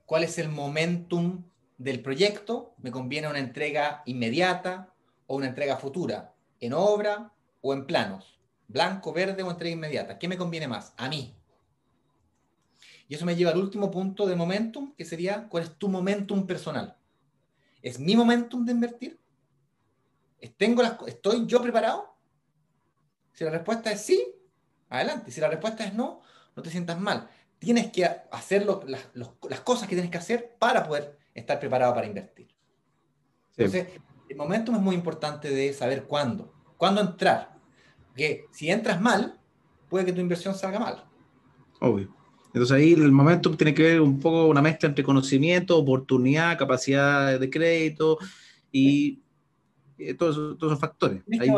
cuál es el momentum del proyecto, me conviene una entrega inmediata o una entrega futura, en obra o en planos, blanco, verde o entrega inmediata. ¿Qué me conviene más? A mí. Y eso me lleva al último punto de momentum, que sería, ¿cuál es tu momentum personal? ¿Es mi momentum de invertir? ¿Tengo las, ¿Estoy yo preparado? Si la respuesta es sí, adelante. Si la respuesta es no, no te sientas mal. Tienes que hacer las, las cosas que tienes que hacer para poder estar preparado para invertir. Entonces, el momento es muy importante de saber cuándo, cuándo entrar. Porque si entras mal, puede que tu inversión salga mal. Obvio. Entonces ahí el momento tiene que ver un poco una mezcla entre conocimiento, oportunidad, capacidad de crédito y, todos, esos, factores. Ahí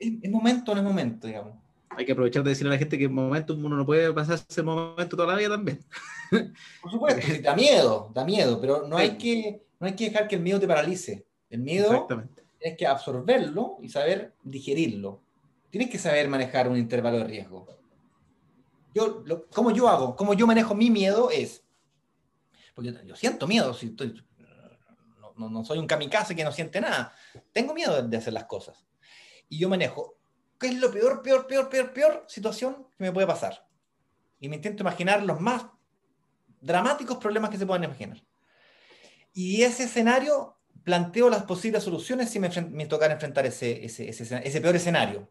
es, momento o no es momento, digamos hay que aprovechar de decirle a la gente que en momento uno no puede pasar ese momento toda la vida también. Por supuesto, da miedo, da miedo, pero no hay, que, no hay que dejar que el miedo te paralice. El miedo tienes que absorberlo y saber digerirlo. Tienes que saber manejar un intervalo de riesgo. Yo, lo, ¿Cómo yo hago? ¿Cómo yo manejo mi miedo? Es, porque yo, siento miedo, si no, soy un kamikaze que no siente nada. Tengo miedo de hacer las cosas. Y yo manejo ¿Qué es lo peor, peor, peor, peor, peor situación que me puede pasar? Y me intento imaginar los más dramáticos problemas que se puedan imaginar. Y ese escenario planteo las posibles soluciones si me, me tocara enfrentar ese, ese, ese, peor escenario.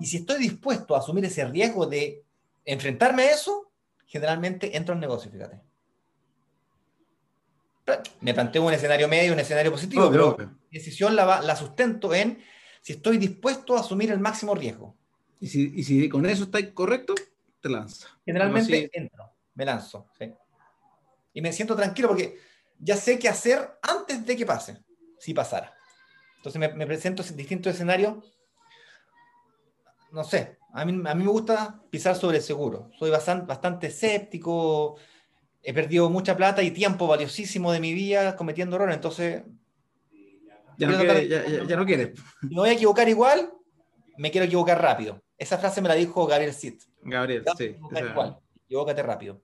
Y si estoy dispuesto a asumir ese riesgo de enfrentarme a eso, generalmente entro en negocio, fíjate. Me planteo un escenario medio, un escenario positivo, pero mi decisión la, la sustento en si estoy dispuesto a asumir el máximo riesgo. Y si, y si con eso está correcto, te lanzas. Generalmente entro, me lanzo. ¿sí? Y me siento tranquilo porque ya sé qué hacer antes de que pase, si pasara. Entonces me, me presento en distintos escenarios. No sé, a mí, a mí me gusta pisar sobre el seguro. Soy bastante, bastante escéptico, he perdido mucha plata y tiempo valiosísimo de mi vida cometiendo errores, entonces ya no, quiere, ya, no quiere. me voy a equivocar igual, me quiero equivocar rápido. Esa frase me la dijo Gabriel Sid. Gabriel, sí. Igual, equivócate rápido.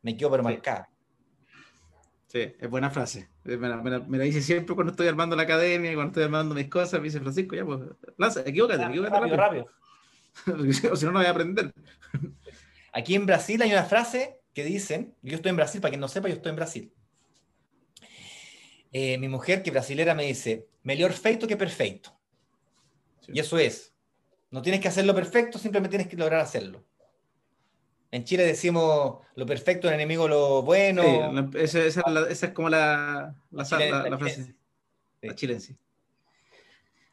Me quedo pero marcada. Sí, es buena frase. Me la, dice siempre cuando estoy armando la academia, cuando estoy armando mis cosas, me dice Francisco, ya pues, lanza, equivócate, equivócate rápido. rápido. o si no, no voy a aprender. Aquí en Brasil hay una frase que dicen, yo estoy en Brasil, para quien no sepa, yo estoy en Brasil. Eh, mi mujer, que brasilera, me dice, mejor feito que perfecto. Y eso es, no tienes que hacerlo perfecto, simplemente tienes que lograr hacerlo. En Chile decimos lo perfecto, el enemigo lo bueno. esa, es como la, la, frase. La chilense.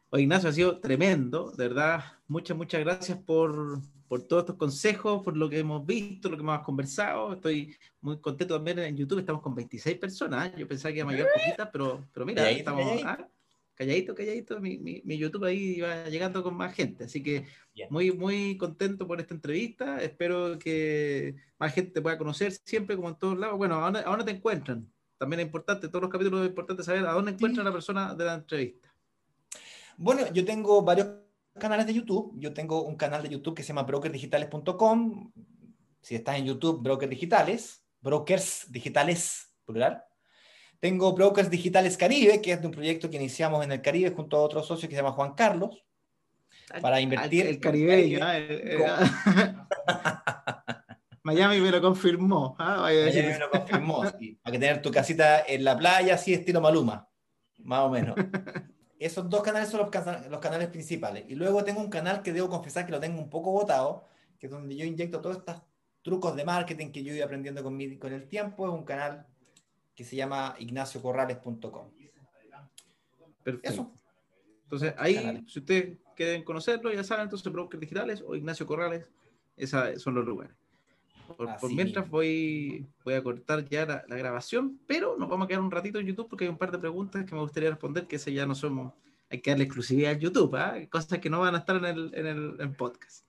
Oye, Ignacio, ha sido tremendo, de verdad. Muchas, muchas gracias por, por todos estos consejos, por lo que hemos visto, lo que hemos conversado. Estoy muy contento también en YouTube. Estamos con 26 personas. Yo pensaba que iba a llegar poquitas, pero, pero mira, estamos ah, calladito, calladito. Mi, mi, YouTube ahí va llegando con más gente. Así que muy, muy contento por esta entrevista. Espero que más gente te pueda conocer siempre, como en todos lados. Bueno, ¿a dónde, te encuentran? También es importante, todos los capítulos es importante saber a dónde encuentra la persona de la entrevista. Bueno, yo tengo varios canales de YouTube. Yo tengo un canal de YouTube que se llama brokersdigitales.com. Si estás en YouTube, Brokers Digitales. Brokers Digitales, plural. Tengo Brokers Digitales Caribe, que es de un proyecto que iniciamos en el Caribe junto a otro socio que se llama Juan Carlos. Para invertir. El, caribeño. Miami me lo confirmó. ¿ah? Miami me lo confirmó. Sí. Para que tener tu casita en la playa, así estilo Maluma. Más o menos. esos dos canales son los, los, canales principales. Y luego tengo un canal que debo confesar que lo tengo un poco botado, que es donde yo inyecto todos estos trucos de marketing que yo iba aprendiendo con, mi, con el tiempo. Es un canal que se llama ignaciocorrales.com. Perfecto. Entonces, ahí, si ustedes quieren conocerlo, ya saben, entonces Brokers Digitales o Ignacio Corrales, esos son los lugares. Por, mientras voy, voy a cortar ya la, grabación, pero nos vamos a quedar un ratito en YouTube porque hay un par de preguntas que me gustaría responder, que ese ya no somos, hay que darle exclusividad a YouTube, ¿ah? cosas que no van a estar en el, en el podcast.